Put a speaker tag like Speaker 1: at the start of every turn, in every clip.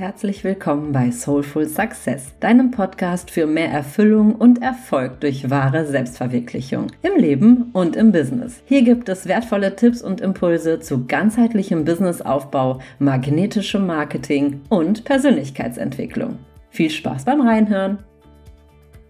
Speaker 1: Herzlich willkommen bei Soulful Success, deinem Podcast für mehr Erfüllung und Erfolg durch wahre Selbstverwirklichung im Leben und im Business. Hier gibt es wertvolle Tipps und Impulse zu ganzheitlichem Businessaufbau, magnetischem Marketing und Persönlichkeitsentwicklung. Viel Spaß beim Reinhören!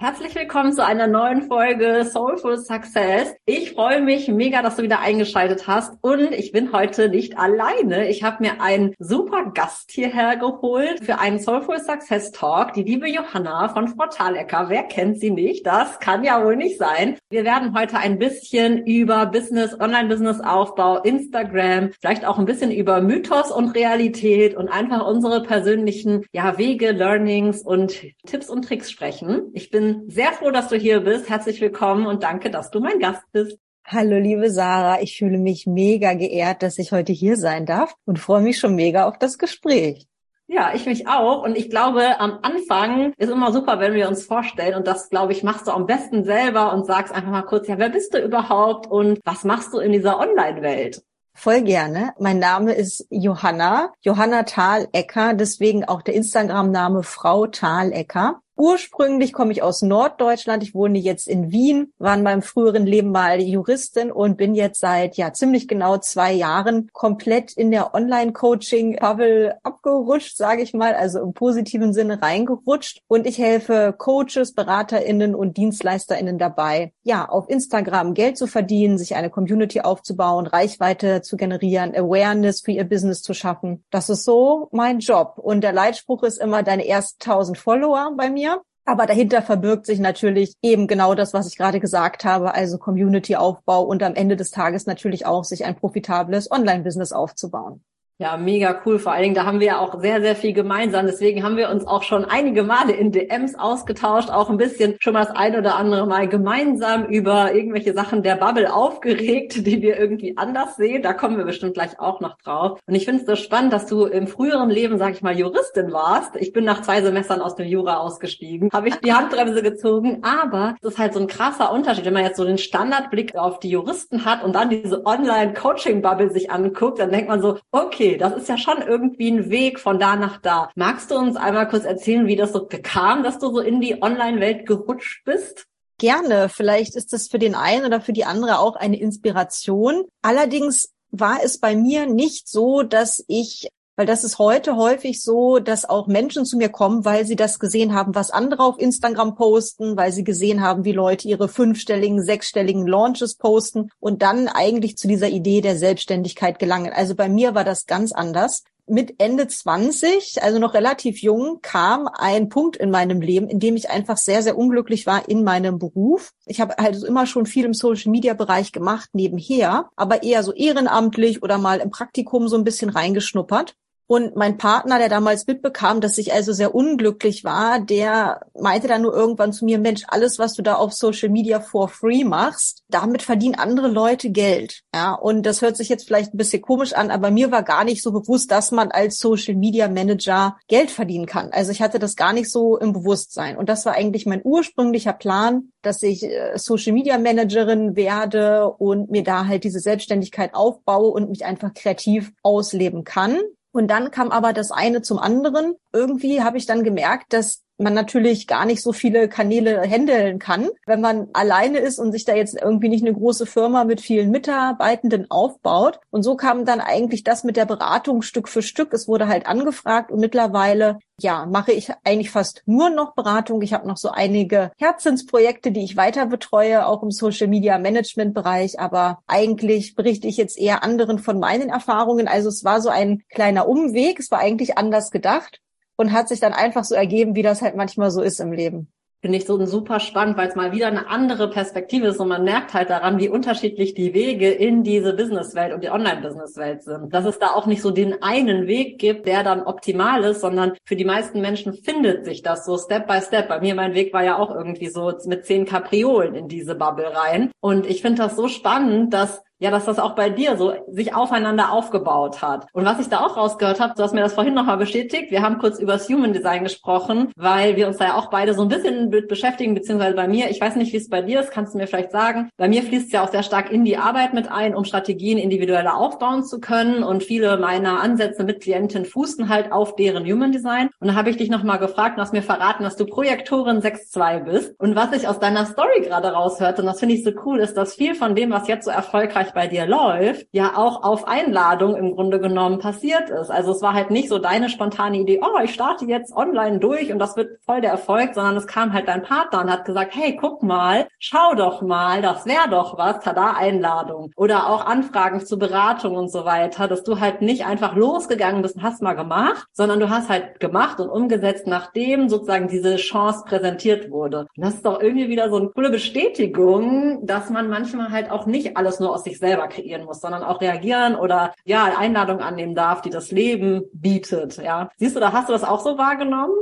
Speaker 1: Herzlich willkommen zu einer neuen Folge Soulful Success. Ich freue mich mega, dass du wieder eingeschaltet hast und ich bin heute nicht alleine. Ich habe mir einen super Gast hierher geholt für einen Soulful Success Talk, die liebe Johanna von Frau Thalecker. Wer kennt sie nicht? Das kann ja wohl nicht sein. Wir werden heute ein bisschen über Business, Online-Business Aufbau, Instagram, vielleicht auch ein bisschen über Mythos und Realität und einfach unsere persönlichen ja, Wege, Learnings und Tipps und Tricks sprechen. Ich bin sehr froh, dass du hier bist. Herzlich willkommen und danke, dass du mein Gast bist.
Speaker 2: Hallo, liebe Sarah. Ich fühle mich mega geehrt, dass ich heute hier sein darf und freue mich schon mega auf das Gespräch.
Speaker 1: Ja, ich mich auch. Und ich glaube, am Anfang ist immer super, wenn wir uns vorstellen. Und das, glaube ich, machst du am besten selber und sagst einfach mal kurz, ja, wer bist du überhaupt und was machst du in dieser Online-Welt?
Speaker 2: Voll gerne. Mein Name ist Johanna, Johanna Thalecker, deswegen auch der Instagram-Name Frau Thalecker. Ursprünglich komme ich aus Norddeutschland. Ich wohne jetzt in Wien, war in meinem früheren Leben mal Juristin und bin jetzt seit ja ziemlich genau zwei Jahren komplett in der Online-Coaching-Bubble abgerutscht, sage ich mal, also im positiven Sinne reingerutscht. Und ich helfe Coaches, BeraterInnen und DienstleisterInnen dabei, ja, auf Instagram Geld zu verdienen, sich eine Community aufzubauen, Reichweite zu generieren, Awareness für ihr Business zu schaffen. Das ist so mein Job. Und der Leitspruch ist immer deine ersten 1000 Follower bei mir. Aber dahinter verbirgt sich natürlich eben genau das, was ich gerade gesagt habe, also Community-Aufbau und am Ende des Tages natürlich auch sich ein profitables Online-Business aufzubauen.
Speaker 1: Ja, mega cool. Vor allen Dingen, da haben wir ja auch sehr, sehr viel gemeinsam. Deswegen haben wir uns auch schon einige Male in DMs ausgetauscht, auch ein bisschen schon mal das ein oder andere Mal gemeinsam über irgendwelche Sachen der Bubble aufgeregt, die wir irgendwie anders sehen. Da kommen wir bestimmt gleich auch noch drauf. Und ich finde es so spannend, dass du im früheren Leben, sag ich mal, Juristin warst. Ich bin nach zwei Semestern aus dem Jura ausgestiegen, habe ich die Handbremse gezogen. Aber das ist halt so ein krasser Unterschied, wenn man jetzt so den Standardblick auf die Juristen hat und dann diese Online-Coaching-Bubble sich anguckt, dann denkt man so, okay, das ist ja schon irgendwie ein Weg von da nach da. Magst du uns einmal kurz erzählen, wie das so kam, dass du so in die Online-Welt gerutscht bist?
Speaker 2: Gerne. Vielleicht ist das für den einen oder für die andere auch eine Inspiration. Allerdings war es bei mir nicht so, dass ich weil das ist heute häufig so, dass auch Menschen zu mir kommen, weil sie das gesehen haben, was andere auf Instagram posten, weil sie gesehen haben, wie Leute ihre fünfstelligen, sechsstelligen Launches posten und dann eigentlich zu dieser Idee der Selbstständigkeit gelangen. Also bei mir war das ganz anders mit Ende 20, also noch relativ jung, kam ein Punkt in meinem Leben, in dem ich einfach sehr, sehr unglücklich war in meinem Beruf. Ich habe halt immer schon viel im Social-Media-Bereich gemacht nebenher, aber eher so ehrenamtlich oder mal im Praktikum so ein bisschen reingeschnuppert. Und mein Partner, der damals mitbekam, dass ich also sehr unglücklich war, der meinte dann nur irgendwann zu mir, Mensch, alles, was du da auf Social Media for free machst, damit verdienen andere Leute Geld. Ja, und das hört sich jetzt vielleicht ein bisschen komisch an, aber mir war gar nicht so bewusst, dass man als Social Media Manager Geld verdienen kann. Also ich hatte das gar nicht so im Bewusstsein. Und das war eigentlich mein ursprünglicher Plan, dass ich äh, Social Media Managerin werde und mir da halt diese Selbstständigkeit aufbaue und mich einfach kreativ ausleben kann. Und dann kam aber das eine zum anderen. Irgendwie habe ich dann gemerkt, dass man natürlich gar nicht so viele Kanäle handeln kann, wenn man alleine ist und sich da jetzt irgendwie nicht eine große Firma mit vielen Mitarbeitenden aufbaut. Und so kam dann eigentlich das mit der Beratung Stück für Stück. Es wurde halt angefragt und mittlerweile, ja, mache ich eigentlich fast nur noch Beratung. Ich habe noch so einige Herzensprojekte, die ich weiter betreue, auch im Social Media Management Bereich. Aber eigentlich berichte ich jetzt eher anderen von meinen Erfahrungen. Also es war so ein kleiner Umweg. Es war eigentlich anders gedacht und hat sich dann einfach so ergeben, wie das halt manchmal so ist im Leben.
Speaker 1: Finde ich so super spannend, weil es mal wieder eine andere Perspektive ist und man merkt halt daran, wie unterschiedlich die Wege in diese Businesswelt und die Online-Businesswelt sind. Dass es da auch nicht so den einen Weg gibt, der dann optimal ist, sondern für die meisten Menschen findet sich das so Step by Step. Bei mir, mein Weg war ja auch irgendwie so mit zehn Kapriolen in diese Bubble rein. Und ich finde das so spannend, dass ja, dass das auch bei dir so sich aufeinander aufgebaut hat. Und was ich da auch rausgehört habe, du hast mir das vorhin nochmal bestätigt, wir haben kurz über das Human Design gesprochen, weil wir uns da ja auch beide so ein bisschen mit beschäftigen, beziehungsweise bei mir, ich weiß nicht, wie es bei dir ist, kannst du mir vielleicht sagen, bei mir fließt es ja auch sehr stark in die Arbeit mit ein, um Strategien individueller aufbauen zu können und viele meiner Ansätze mit Klienten fußen halt auf deren Human Design. Und da habe ich dich nochmal gefragt und hast mir verraten, dass du Projektorin 6.2 bist. Und was ich aus deiner Story gerade raushörte, und das finde ich so cool, ist, dass viel von dem, was jetzt so erfolgreich bei dir läuft, ja auch auf Einladung im Grunde genommen passiert ist. Also es war halt nicht so deine spontane Idee, oh, ich starte jetzt online durch und das wird voll der Erfolg, sondern es kam halt dein Partner und hat gesagt, hey, guck mal, schau doch mal, das wäre doch was, tada, Einladung. Oder auch Anfragen zur Beratung und so weiter, dass du halt nicht einfach losgegangen bist und hast mal gemacht, sondern du hast halt gemacht und umgesetzt, nachdem sozusagen diese Chance präsentiert wurde. Und das ist doch irgendwie wieder so eine coole Bestätigung, dass man manchmal halt auch nicht alles nur aus sich selber kreieren muss, sondern auch reagieren oder ja, Einladungen annehmen darf, die das Leben bietet. Ja, siehst du, da hast du das auch so wahrgenommen?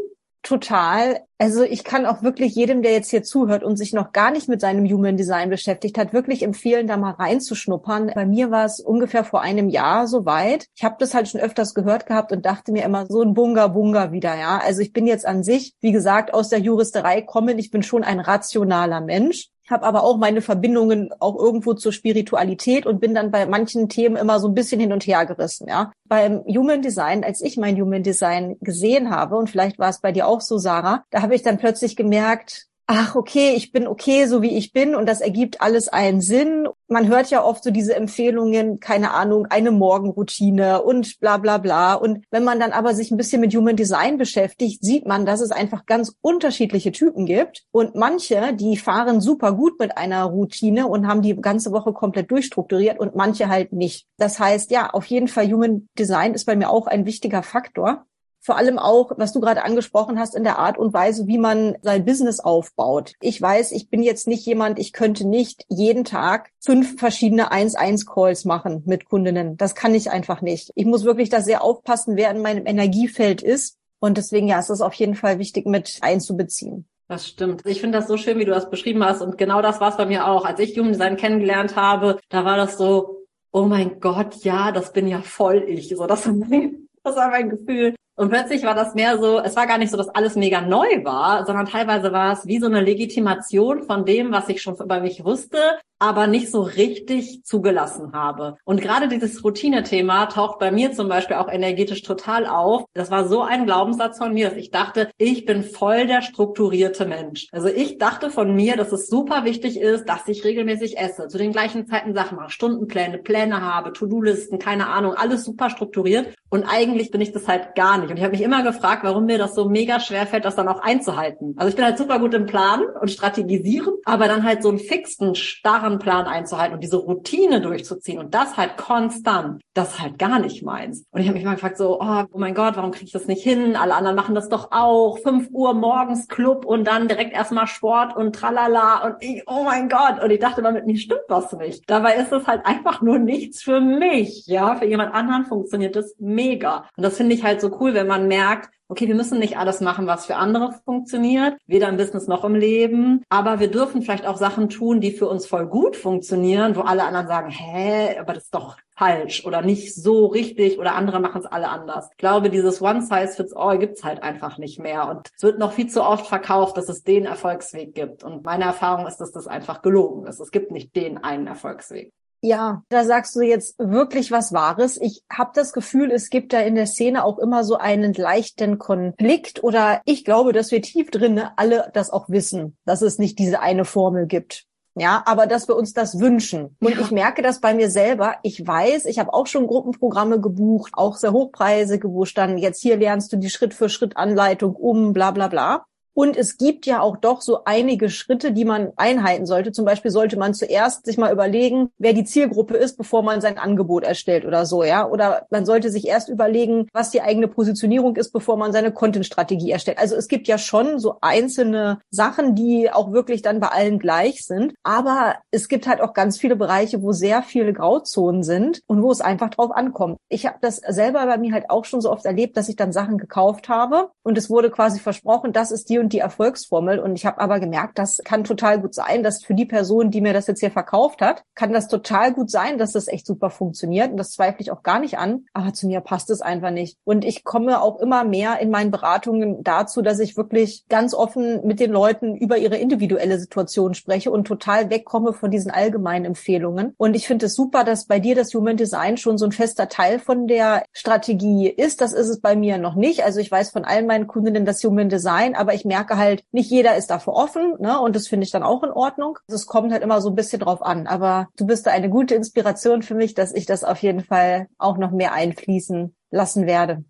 Speaker 2: Total. Also ich kann auch wirklich jedem, der jetzt hier zuhört und sich noch gar nicht mit seinem Human Design beschäftigt hat, wirklich empfehlen, da mal reinzuschnuppern. Bei mir war es ungefähr vor einem Jahr soweit. Ich habe das halt schon öfters gehört gehabt und dachte mir immer so ein Bunga Bunga wieder, ja. Also ich bin jetzt an sich, wie gesagt, aus der Juristerei kommen. Ich bin schon ein rationaler Mensch habe aber auch meine Verbindungen auch irgendwo zur Spiritualität und bin dann bei manchen Themen immer so ein bisschen hin und her gerissen, ja. Beim Human Design, als ich mein Human Design gesehen habe und vielleicht war es bei dir auch so, Sarah, da habe ich dann plötzlich gemerkt, ach, okay, ich bin okay, so wie ich bin und das ergibt alles einen Sinn. Man hört ja oft so diese Empfehlungen, keine Ahnung, eine Morgenroutine und bla bla bla. Und wenn man dann aber sich ein bisschen mit Human Design beschäftigt, sieht man, dass es einfach ganz unterschiedliche Typen gibt. Und manche, die fahren super gut mit einer Routine und haben die ganze Woche komplett durchstrukturiert und manche halt nicht. Das heißt, ja, auf jeden Fall Human Design ist bei mir auch ein wichtiger Faktor vor allem auch, was du gerade angesprochen hast, in der Art und Weise, wie man sein Business aufbaut. Ich weiß, ich bin jetzt nicht jemand, ich könnte nicht jeden Tag fünf verschiedene 1-1-Calls machen mit Kundinnen. Das kann ich einfach nicht. Ich muss wirklich da sehr aufpassen, wer in meinem Energiefeld ist. Und deswegen, ja, ist es auf jeden Fall wichtig, mit einzubeziehen.
Speaker 1: Das stimmt. Ich finde das so schön, wie du das beschrieben hast. Und genau das war es bei mir auch. Als ich Human Design kennengelernt habe, da war das so, oh mein Gott, ja, das bin ja voll ich. So, das war mein, das war mein Gefühl. Und plötzlich war das mehr so, es war gar nicht so, dass alles mega neu war, sondern teilweise war es wie so eine Legitimation von dem, was ich schon über mich wusste, aber nicht so richtig zugelassen habe. Und gerade dieses Routine-Thema taucht bei mir zum Beispiel auch energetisch total auf. Das war so ein Glaubenssatz von mir, dass ich dachte, ich bin voll der strukturierte Mensch. Also ich dachte von mir, dass es super wichtig ist, dass ich regelmäßig esse, zu den gleichen Zeiten Sachen mache, Stundenpläne, Pläne habe, To-Do-Listen, keine Ahnung, alles super strukturiert. Und eigentlich bin ich das halt gar nicht. Und ich habe mich immer gefragt, warum mir das so mega schwer fällt, das dann auch einzuhalten. Also ich bin halt super gut im Planen und strategisieren, aber dann halt so einen fixen, starren klaren Plan einzuhalten und diese Routine durchzuziehen und das halt konstant, das ist halt gar nicht meins. Und ich habe mich mal gefragt so, oh, oh mein Gott, warum kriege ich das nicht hin? Alle anderen machen das doch auch. Fünf Uhr morgens Club und dann direkt erstmal Sport und tralala und ich, oh mein Gott. Und ich dachte mal, mit mir stimmt was nicht. Dabei ist es halt einfach nur nichts für mich. Ja, für jemand anderen funktioniert das mega. Und das finde ich halt so cool, wenn man merkt, okay, wir müssen nicht alles machen, was für andere funktioniert, weder im Business noch im Leben, aber wir dürfen vielleicht auch Sachen tun, die für uns voll gut funktionieren, wo alle anderen sagen, hä, aber das ist doch falsch oder nicht so richtig oder andere machen es alle anders. Ich glaube, dieses One Size Fits All gibt's halt einfach nicht mehr und es wird noch viel zu oft verkauft, dass es den Erfolgsweg gibt und meine Erfahrung ist, dass das einfach gelogen ist. Es gibt nicht den einen Erfolgsweg.
Speaker 2: Ja, da sagst du jetzt wirklich was Wahres. Ich habe das Gefühl, es gibt da in der Szene auch immer so einen leichten Konflikt oder ich glaube, dass wir tief drin alle das auch wissen, dass es nicht diese eine Formel gibt. Ja, aber dass wir uns das wünschen. Und ja. ich merke das bei mir selber. Ich weiß, ich habe auch schon Gruppenprogramme gebucht, auch sehr hochpreisige, wo stand, jetzt hier lernst du die Schritt für Schritt Anleitung um, bla bla bla. Und es gibt ja auch doch so einige Schritte, die man einhalten sollte. Zum Beispiel sollte man zuerst sich mal überlegen, wer die Zielgruppe ist, bevor man sein Angebot erstellt oder so, ja. Oder man sollte sich erst überlegen, was die eigene Positionierung ist, bevor man seine Content-Strategie erstellt. Also es gibt ja schon so einzelne Sachen, die auch wirklich dann bei allen gleich sind. Aber es gibt halt auch ganz viele Bereiche, wo sehr viele Grauzonen sind und wo es einfach drauf ankommt. Ich habe das selber bei mir halt auch schon so oft erlebt, dass ich dann Sachen gekauft habe und es wurde quasi versprochen, das ist die und und die Erfolgsformel. Und ich habe aber gemerkt, das kann total gut sein, dass für die Person, die mir das jetzt hier verkauft hat, kann das total gut sein, dass das echt super funktioniert. Und das zweifle ich auch gar nicht an. Aber zu mir passt es einfach nicht. Und ich komme auch immer mehr in meinen Beratungen dazu, dass ich wirklich ganz offen mit den Leuten über ihre individuelle Situation spreche und total wegkomme von diesen allgemeinen Empfehlungen. Und ich finde es super, dass bei dir das Human Design schon so ein fester Teil von der Strategie ist. Das ist es bei mir noch nicht. Also ich weiß von allen meinen Kundinnen das Human Design, aber ich merke halt, nicht jeder ist dafür offen, ne? Und das finde ich dann auch in Ordnung. Es kommt halt immer so ein bisschen drauf an. Aber du bist da eine gute Inspiration für mich, dass ich das auf jeden Fall auch noch mehr einfließen lassen werde.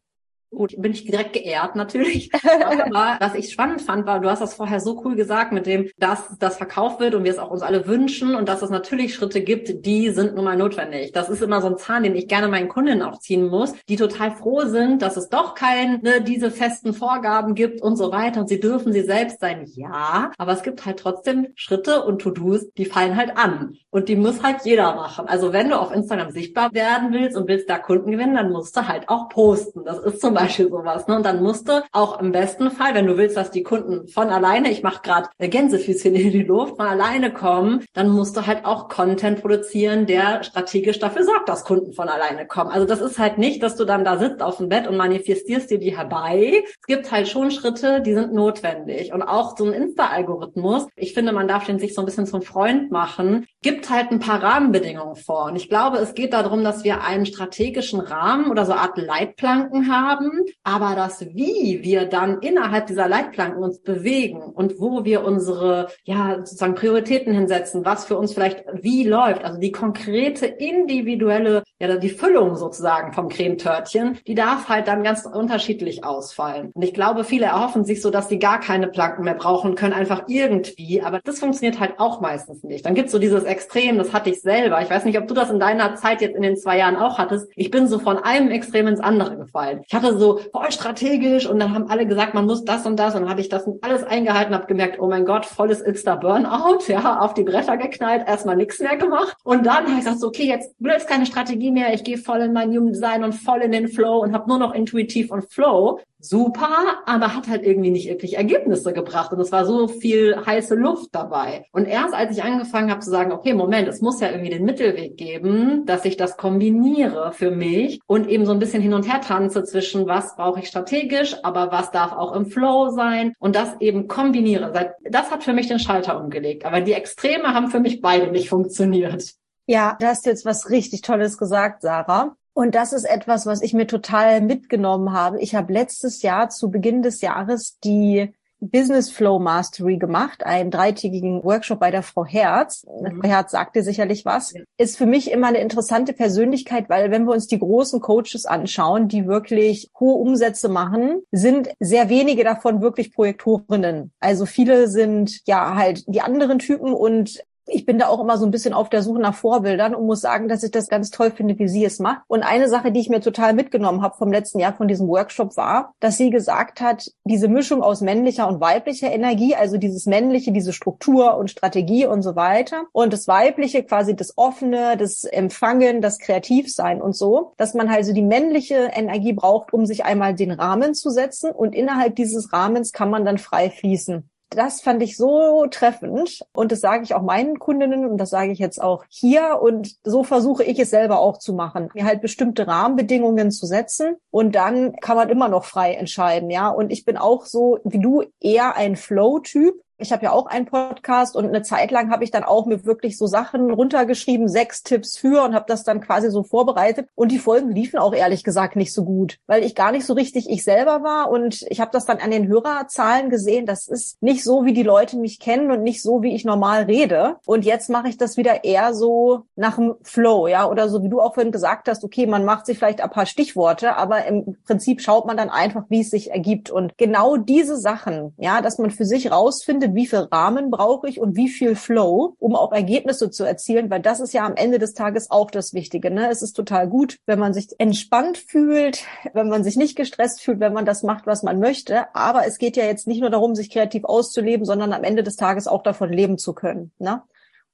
Speaker 1: Gut, bin ich direkt geehrt natürlich. Aber was ich spannend fand, war, du hast das vorher so cool gesagt mit dem, dass das verkauft wird und wir es auch uns alle wünschen und dass es natürlich Schritte gibt, die sind nun mal notwendig. Das ist immer so ein Zahn, den ich gerne meinen Kunden auch ziehen muss, die total froh sind, dass es doch keine ne, diese festen Vorgaben gibt und so weiter und sie dürfen sie selbst sein. Ja, aber es gibt halt trotzdem Schritte und To-Dos, die fallen halt an und die muss halt jeder machen. Also wenn du auf Instagram sichtbar werden willst und willst da Kunden gewinnen, dann musst du halt auch posten. Das ist zum Beispiel sowas. Ne? Und dann musst du auch im besten Fall, wenn du willst, dass die Kunden von alleine, ich mache gerade Gänsefüßchen in die Luft, von alleine kommen, dann musst du halt auch Content produzieren, der strategisch dafür sorgt, dass Kunden von alleine kommen. Also das ist halt nicht, dass du dann da sitzt auf dem Bett und manifestierst dir die herbei. Es gibt halt schon Schritte, die sind notwendig. Und auch so ein Insta-Algorithmus, ich finde, man darf den sich so ein bisschen zum Freund machen, gibt halt ein paar Rahmenbedingungen vor. Und ich glaube, es geht darum, dass wir einen strategischen Rahmen oder so Art Leitplanken haben, haben, aber das Wie wir dann innerhalb dieser Leitplanken uns bewegen und wo wir unsere, ja, sozusagen Prioritäten hinsetzen, was für uns vielleicht wie läuft, also die konkrete individuelle, ja, die Füllung sozusagen vom Cremetörtchen, die darf halt dann ganz unterschiedlich ausfallen. Und ich glaube, viele erhoffen sich so, dass sie gar keine Planken mehr brauchen können, einfach irgendwie, aber das funktioniert halt auch meistens nicht. Dann gibt's so dieses Extrem, das hatte ich selber. Ich weiß nicht, ob du das in deiner Zeit jetzt in den zwei Jahren auch hattest. Ich bin so von einem Extrem ins andere gefallen. Ich hatte so voll strategisch und dann haben alle gesagt, man muss das und das. Und dann habe ich das alles eingehalten, habe gemerkt, oh mein Gott, volles Insta-Burnout, ja, auf die Bretter geknallt, erstmal nichts mehr gemacht. Und dann habe ich gesagt, so, okay, jetzt blöd keine Strategie mehr, ich gehe voll in mein Human Design und voll in den Flow und habe nur noch intuitiv und Flow super, aber hat halt irgendwie nicht wirklich Ergebnisse gebracht. Und es war so viel heiße Luft dabei. Und erst als ich angefangen habe zu sagen, okay, Moment, es muss ja irgendwie den Mittelweg geben, dass ich das kombiniere für mich und eben so ein bisschen hin und her tanze zwischen was brauche ich strategisch, aber was darf auch im Flow sein und das eben kombiniere. Das hat für mich den Schalter umgelegt. Aber die Extreme haben für mich beide nicht funktioniert.
Speaker 2: Ja, du hast jetzt was richtig Tolles gesagt, Sarah. Und das ist etwas, was ich mir total mitgenommen habe. Ich habe letztes Jahr zu Beginn des Jahres die Business Flow Mastery gemacht, einen dreitägigen Workshop bei der Frau Herz. Mhm. Frau Herz sagte sicherlich was. Ist für mich immer eine interessante Persönlichkeit, weil wenn wir uns die großen Coaches anschauen, die wirklich hohe Umsätze machen, sind sehr wenige davon wirklich Projektorinnen. Also viele sind ja halt die anderen Typen und ich bin da auch immer so ein bisschen auf der Suche nach Vorbildern und muss sagen, dass ich das ganz toll finde, wie sie es macht. Und eine Sache, die ich mir total mitgenommen habe vom letzten Jahr von diesem Workshop war, dass sie gesagt hat, diese Mischung aus männlicher und weiblicher Energie, also dieses männliche, diese Struktur und Strategie und so weiter und das weibliche quasi das offene, das Empfangen, das Kreativsein und so, dass man also die männliche Energie braucht, um sich einmal den Rahmen zu setzen und innerhalb dieses Rahmens kann man dann frei fließen das fand ich so treffend und das sage ich auch meinen Kundinnen und das sage ich jetzt auch hier und so versuche ich es selber auch zu machen, mir halt bestimmte Rahmenbedingungen zu setzen und dann kann man immer noch frei entscheiden, ja. Und ich bin auch so wie du eher ein Flow-Typ ich habe ja auch einen Podcast und eine Zeit lang habe ich dann auch mir wirklich so Sachen runtergeschrieben, sechs Tipps für und habe das dann quasi so vorbereitet. Und die Folgen liefen auch ehrlich gesagt nicht so gut, weil ich gar nicht so richtig ich selber war und ich habe das dann an den Hörerzahlen gesehen. Das ist nicht so, wie die Leute mich kennen und nicht so, wie ich normal rede. Und jetzt mache ich das wieder eher so nach dem Flow, ja, oder so wie du auch vorhin gesagt hast. Okay, man macht sich vielleicht ein paar Stichworte, aber im Prinzip schaut man dann einfach, wie es sich ergibt. Und genau diese Sachen, ja, dass man für sich rausfindet wie viel Rahmen brauche ich und wie viel Flow, um auch Ergebnisse zu erzielen, weil das ist ja am Ende des Tages auch das Wichtige. Ne? Es ist total gut, wenn man sich entspannt fühlt, wenn man sich nicht gestresst fühlt, wenn man das macht, was man möchte. Aber es geht ja jetzt nicht nur darum, sich kreativ auszuleben, sondern am Ende des Tages auch davon leben zu können. Ne?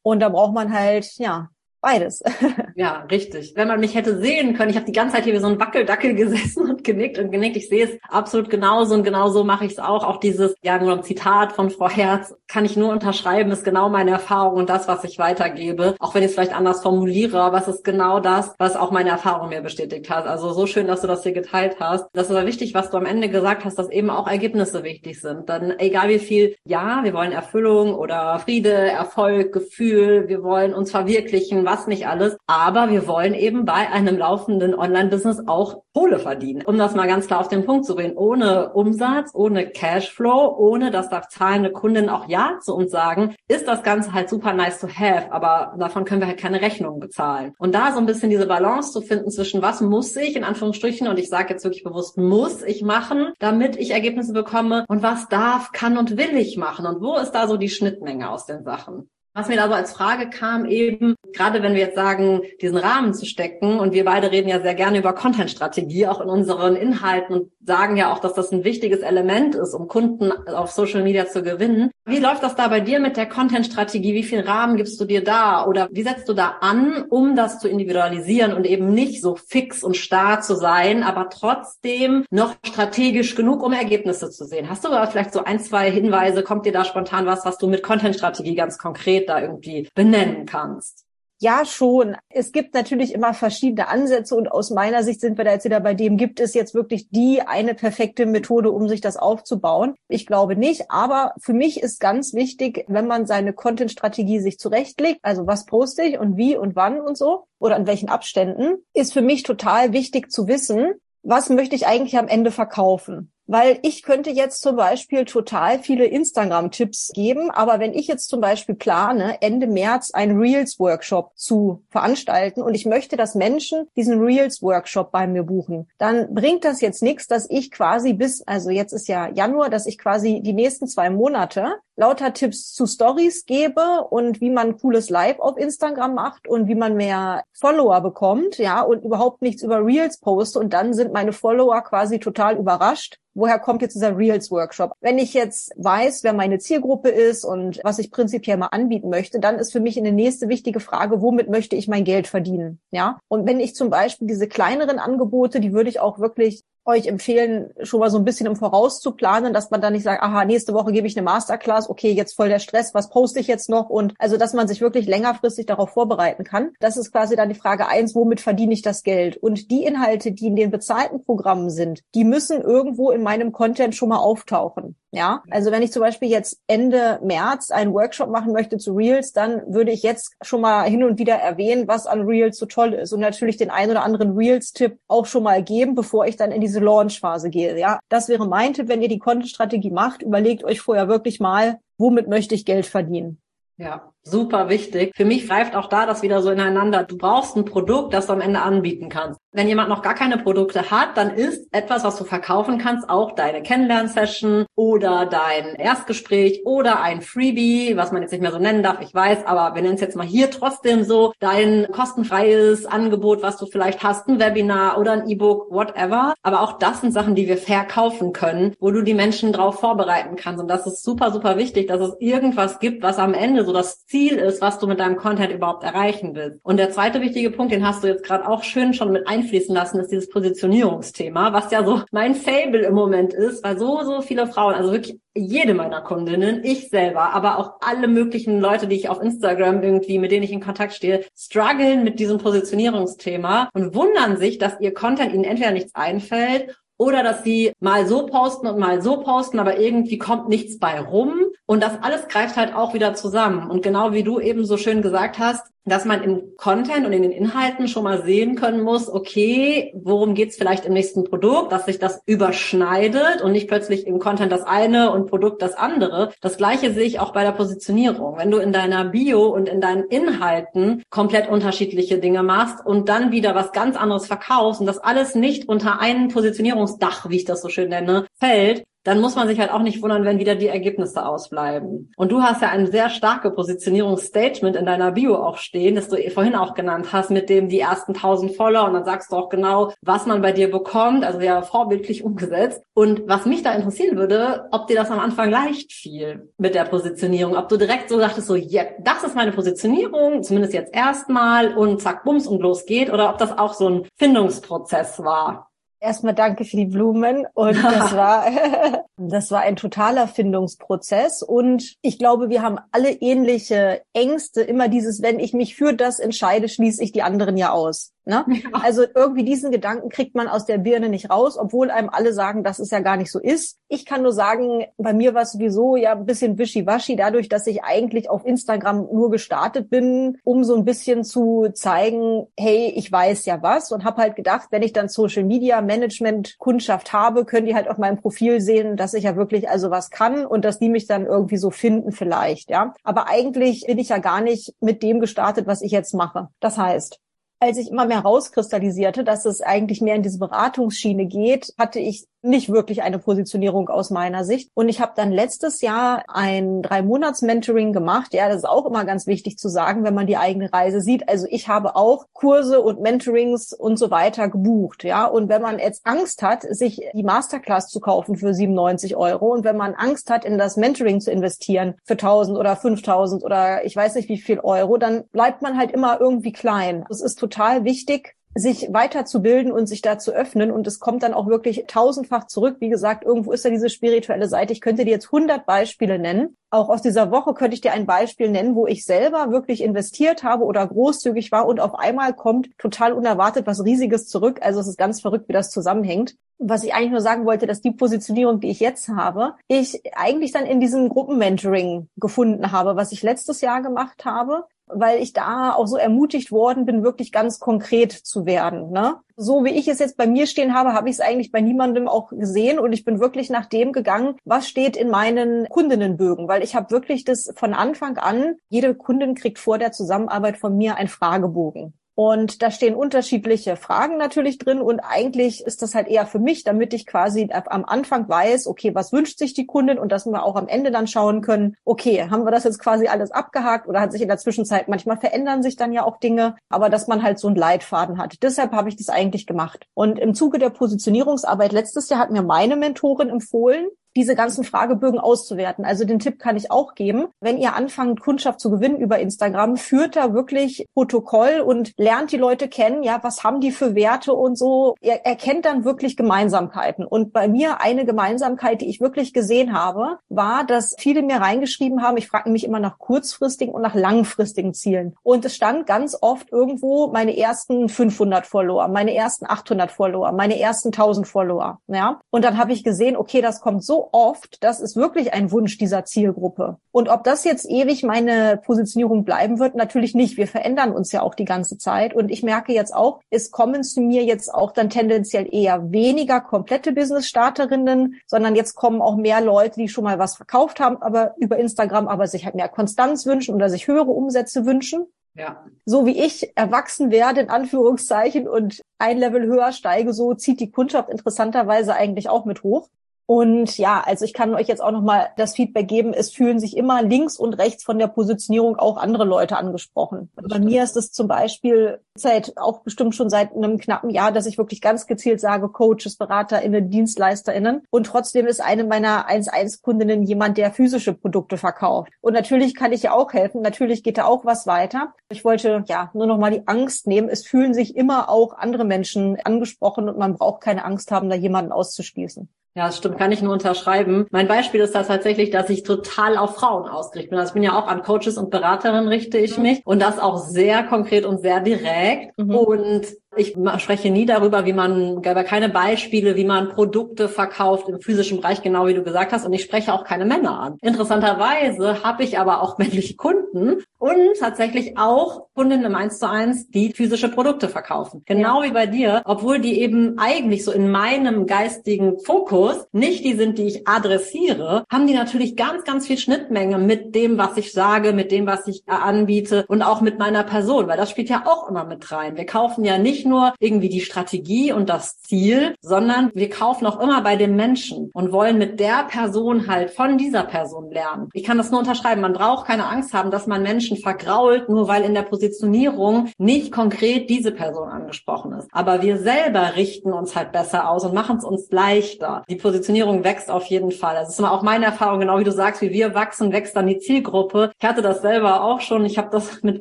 Speaker 2: Und da braucht man halt, ja, beides.
Speaker 1: Ja, richtig. Wenn man mich hätte sehen können, ich habe die ganze Zeit hier wie so ein Wackeldackel gesessen genickt und genickt. Ich sehe es absolut genauso und genauso mache ich es auch. Auch dieses, ja, nur ein Zitat von Frau Herz kann ich nur unterschreiben, ist genau meine Erfahrung und das, was ich weitergebe. Auch wenn ich es vielleicht anders formuliere, aber es ist genau das, was auch meine Erfahrung mir bestätigt hat. Also so schön, dass du das hier geteilt hast. Das ist aber wichtig, was du am Ende gesagt hast, dass eben auch Ergebnisse wichtig sind. Dann egal wie viel, ja, wir wollen Erfüllung oder Friede, Erfolg, Gefühl, wir wollen uns verwirklichen, was nicht alles. Aber wir wollen eben bei einem laufenden Online-Business auch Kohle verdienen. Um das mal ganz klar auf den Punkt zu bringen. Ohne Umsatz, ohne Cashflow, ohne dass da zahlende Kunden auch Ja zu uns sagen, ist das Ganze halt super nice to have. Aber davon können wir halt keine Rechnungen bezahlen. Und da so ein bisschen diese Balance zu finden zwischen was muss ich, in Anführungsstrichen, und ich sage jetzt wirklich bewusst, muss ich machen, damit ich Ergebnisse bekomme und was darf, kann und will ich machen. Und wo ist da so die Schnittmenge aus den Sachen? Was mir da so als Frage kam eben, gerade wenn wir jetzt sagen, diesen Rahmen zu stecken und wir beide reden ja sehr gerne über Content-Strategie, auch in unseren Inhalten und sagen ja auch, dass das ein wichtiges Element ist, um Kunden auf Social Media zu gewinnen. Wie läuft das da bei dir mit der Content-Strategie? Wie viel Rahmen gibst du dir da? Oder wie setzt du da an, um das zu individualisieren und eben nicht so fix und starr zu sein, aber trotzdem noch strategisch genug, um Ergebnisse zu sehen? Hast du da vielleicht so ein, zwei Hinweise? Kommt dir da spontan was, was du mit Content-Strategie ganz konkret da irgendwie benennen kannst?
Speaker 2: Ja, schon. Es gibt natürlich immer verschiedene Ansätze und aus meiner Sicht sind wir da jetzt wieder bei dem, gibt es jetzt wirklich die eine perfekte Methode, um sich das aufzubauen? Ich glaube nicht, aber für mich ist ganz wichtig, wenn man seine Content-Strategie sich zurechtlegt, also was poste ich und wie und wann und so oder an welchen Abständen, ist für mich total wichtig zu wissen, was möchte ich eigentlich am Ende verkaufen? Weil ich könnte jetzt zum Beispiel total viele Instagram-Tipps geben, aber wenn ich jetzt zum Beispiel plane, Ende März einen Reels-Workshop zu veranstalten und ich möchte, dass Menschen diesen Reels-Workshop bei mir buchen, dann bringt das jetzt nichts, dass ich quasi bis, also jetzt ist ja Januar, dass ich quasi die nächsten zwei Monate lauter Tipps zu Stories gebe und wie man cooles Live auf Instagram macht und wie man mehr Follower bekommt, ja, und überhaupt nichts über Reels poste und dann sind meine Follower quasi total überrascht, woher kommt jetzt dieser Reels Workshop? Wenn ich jetzt weiß, wer meine Zielgruppe ist und was ich prinzipiell mal anbieten möchte, dann ist für mich eine nächste wichtige Frage, womit möchte ich mein Geld verdienen? Ja. Und wenn ich zum Beispiel diese kleineren Angebote, die würde ich auch wirklich euch empfehlen, schon mal so ein bisschen im Voraus zu planen, dass man dann nicht sagt, aha, nächste Woche gebe ich eine Masterclass, okay, jetzt voll der Stress, was poste ich jetzt noch? Und also, dass man sich wirklich längerfristig darauf vorbereiten kann. Das ist quasi dann die Frage eins, womit verdiene ich das Geld? Und die Inhalte, die in den bezahlten Programmen sind, die müssen irgendwo in meinem Content schon mal auftauchen. Ja, also wenn ich zum Beispiel jetzt Ende März einen Workshop machen möchte zu Reels, dann würde ich jetzt schon mal hin und wieder erwähnen, was an Reels so toll ist und natürlich den ein oder anderen Reels-Tipp auch schon mal geben, bevor ich dann in diese Launch-Phase gehe. Ja, das wäre mein Tipp, wenn ihr die Content-Strategie macht, überlegt euch vorher wirklich mal, womit möchte ich Geld verdienen.
Speaker 1: Ja, super wichtig. Für mich greift auch da das wieder so ineinander. Du brauchst ein Produkt, das du am Ende anbieten kannst. Wenn jemand noch gar keine Produkte hat, dann ist etwas, was du verkaufen kannst, auch deine Kennenlern-Session oder dein Erstgespräch oder ein Freebie, was man jetzt nicht mehr so nennen darf, ich weiß, aber wir nennen es jetzt mal hier trotzdem so, dein kostenfreies Angebot, was du vielleicht hast, ein Webinar oder ein E-Book, whatever. Aber auch das sind Sachen, die wir verkaufen können, wo du die Menschen drauf vorbereiten kannst. Und das ist super, super wichtig, dass es irgendwas gibt, was am Ende so das Ziel ist, was du mit deinem Content überhaupt erreichen willst. Und der zweite wichtige Punkt, den hast du jetzt gerade auch schön schon mit einfließen lassen, ist dieses Positionierungsthema, was ja so mein Fable im Moment ist, weil so, so viele Frauen, also wirklich jede meiner Kundinnen, ich selber, aber auch alle möglichen Leute, die ich auf Instagram irgendwie, mit denen ich in Kontakt stehe, strugglen mit diesem Positionierungsthema und wundern sich, dass ihr Content ihnen entweder nichts einfällt oder dass sie mal so posten und mal so posten, aber irgendwie kommt nichts bei rum. Und das alles greift halt auch wieder zusammen. Und genau wie du eben so schön gesagt hast, dass man im Content und in den Inhalten schon mal sehen können muss, okay, worum geht's vielleicht im nächsten Produkt, dass sich das überschneidet und nicht plötzlich im Content das eine und Produkt das andere. Das gleiche sehe ich auch bei der Positionierung. Wenn du in deiner Bio und in deinen Inhalten komplett unterschiedliche Dinge machst und dann wieder was ganz anderes verkaufst und das alles nicht unter einen Positionierungsdach, wie ich das so schön nenne, fällt, dann muss man sich halt auch nicht wundern, wenn wieder die Ergebnisse ausbleiben. Und du hast ja ein sehr starke Positionierungsstatement in deiner Bio auch stehen, das du vorhin auch genannt hast, mit dem die ersten tausend Follower und dann sagst du auch genau, was man bei dir bekommt, also ja vorbildlich umgesetzt. Und was mich da interessieren würde, ob dir das am Anfang leicht fiel mit der Positionierung, ob du direkt so dachtest, so, ja, das ist meine Positionierung, zumindest jetzt erstmal und zack, bums und los geht, oder ob das auch so ein Findungsprozess war.
Speaker 2: Erstmal danke für die Blumen und das war das war ein totaler Findungsprozess und ich glaube, wir haben alle ähnliche Ängste, immer dieses wenn ich mich für das entscheide, schließe ich die anderen ja aus. Ne? Ja. Also irgendwie diesen Gedanken kriegt man aus der Birne nicht raus, obwohl einem alle sagen, dass es ja gar nicht so ist. Ich kann nur sagen, bei mir war es sowieso ja ein bisschen wischiwaschi, dadurch, dass ich eigentlich auf Instagram nur gestartet bin, um so ein bisschen zu zeigen, hey, ich weiß ja was und habe halt gedacht, wenn ich dann Social Media Management Kundschaft habe, können die halt auf meinem Profil sehen, dass ich ja wirklich also was kann und dass die mich dann irgendwie so finden vielleicht, ja. Aber eigentlich bin ich ja gar nicht mit dem gestartet, was ich jetzt mache. Das heißt, als ich immer mehr rauskristallisierte, dass es eigentlich mehr in diese Beratungsschiene geht, hatte ich nicht wirklich eine Positionierung aus meiner Sicht. Und ich habe dann letztes Jahr ein drei Monats Mentoring gemacht. Ja, das ist auch immer ganz wichtig zu sagen, wenn man die eigene Reise sieht. Also ich habe auch Kurse und Mentorings und so weiter gebucht. Ja, und wenn man jetzt Angst hat, sich die Masterclass zu kaufen für 97 Euro und wenn man Angst hat, in das Mentoring zu investieren für 1000 oder 5000 oder ich weiß nicht wie viel Euro, dann bleibt man halt immer irgendwie klein. Es ist total wichtig, sich weiterzubilden und sich da zu öffnen. Und es kommt dann auch wirklich tausendfach zurück. Wie gesagt, irgendwo ist da diese spirituelle Seite. Ich könnte dir jetzt hundert Beispiele nennen. Auch aus dieser Woche könnte ich dir ein Beispiel nennen, wo ich selber wirklich investiert habe oder großzügig war und auf einmal kommt total unerwartet was Riesiges zurück. Also es ist ganz verrückt, wie das zusammenhängt. Was ich eigentlich nur sagen wollte, dass die Positionierung, die ich jetzt habe, ich eigentlich dann in diesem Gruppenmentoring gefunden habe, was ich letztes Jahr gemacht habe weil ich da auch so ermutigt worden bin, wirklich ganz konkret zu werden. Ne? So wie ich es jetzt bei mir stehen habe, habe ich es eigentlich bei niemandem auch gesehen und ich bin wirklich nach dem gegangen, was steht in meinen Kundinnenbögen, weil ich habe wirklich das von Anfang an, jede Kundin kriegt vor der Zusammenarbeit von mir ein Fragebogen. Und da stehen unterschiedliche Fragen natürlich drin. Und eigentlich ist das halt eher für mich, damit ich quasi am Anfang weiß, okay, was wünscht sich die Kundin und dass wir auch am Ende dann schauen können, okay, haben wir das jetzt quasi alles abgehakt oder hat sich in der Zwischenzeit, manchmal verändern sich dann ja auch Dinge, aber dass man halt so einen Leitfaden hat. Deshalb habe ich das eigentlich gemacht. Und im Zuge der Positionierungsarbeit letztes Jahr hat mir meine Mentorin empfohlen, diese ganzen Fragebögen auszuwerten. Also den Tipp kann ich auch geben. Wenn ihr anfangt, Kundschaft zu gewinnen über Instagram, führt da wirklich Protokoll und lernt die Leute kennen. Ja, was haben die für Werte und so. Ihr erkennt dann wirklich Gemeinsamkeiten. Und bei mir eine Gemeinsamkeit, die ich wirklich gesehen habe, war, dass viele mir reingeschrieben haben, ich frage mich immer nach kurzfristigen und nach langfristigen Zielen. Und es stand ganz oft irgendwo meine ersten 500 Follower, meine ersten 800 Follower, meine ersten 1000 Follower. Ja, und dann habe ich gesehen, okay, das kommt so oft, das ist wirklich ein Wunsch dieser Zielgruppe. Und ob das jetzt ewig meine Positionierung bleiben wird, natürlich nicht. Wir verändern uns ja auch die ganze Zeit. Und ich merke jetzt auch, es kommen zu mir jetzt auch dann tendenziell eher weniger komplette Business-Starterinnen, sondern jetzt kommen auch mehr Leute, die schon mal was verkauft haben, aber über Instagram, aber sich halt mehr Konstanz wünschen oder sich höhere Umsätze wünschen. Ja. So wie ich erwachsen werde, in Anführungszeichen, und ein Level höher steige, so zieht die Kundschaft interessanterweise eigentlich auch mit hoch. Und ja, also ich kann euch jetzt auch nochmal das Feedback geben, es fühlen sich immer links und rechts von der Positionierung auch andere Leute angesprochen. Bei mir ist es zum Beispiel seit auch bestimmt schon seit einem knappen Jahr, dass ich wirklich ganz gezielt sage, Coaches, BeraterInnen, DienstleisterInnen. Und trotzdem ist eine meiner 1-1-Kundinnen jemand, der physische Produkte verkauft. Und natürlich kann ich ja auch helfen. Natürlich geht da auch was weiter. Ich wollte ja nur noch mal die Angst nehmen. Es fühlen sich immer auch andere Menschen angesprochen und man braucht keine Angst haben, da jemanden auszuschließen.
Speaker 1: Ja, das stimmt, kann ich nur unterschreiben. Mein Beispiel ist da tatsächlich, dass ich total auf Frauen ausgerichtet bin. Also ich bin ja auch an Coaches und Beraterinnen richte ich mhm. mich und das auch sehr konkret und sehr direkt. Mhm. Und ich spreche nie darüber, wie man, gebe keine Beispiele, wie man Produkte verkauft im physischen Bereich, genau wie du gesagt hast. Und ich spreche auch keine Männer an. Interessanterweise habe ich aber auch männliche Kunden und tatsächlich auch Kunden im 1 zu 1, die physische Produkte verkaufen. Genau ja. wie bei dir, obwohl die eben eigentlich so in meinem geistigen Fokus nicht die sind, die ich adressiere, haben die natürlich ganz, ganz viel Schnittmenge mit dem, was ich sage, mit dem, was ich anbiete und auch mit meiner Person, weil das spielt ja auch immer mit rein. Wir kaufen ja nicht nicht nur irgendwie die Strategie und das Ziel, sondern wir kaufen auch immer bei dem Menschen und wollen mit der Person halt von dieser Person lernen. Ich kann das nur unterschreiben. Man braucht keine Angst haben, dass man Menschen vergrault, nur weil in der Positionierung nicht konkret diese Person angesprochen ist. Aber wir selber richten uns halt besser aus und machen es uns leichter. Die Positionierung wächst auf jeden Fall. Das ist immer auch meine Erfahrung, genau wie du sagst, wie wir wachsen, wächst dann die Zielgruppe. Ich hatte das selber auch schon. Ich habe das mit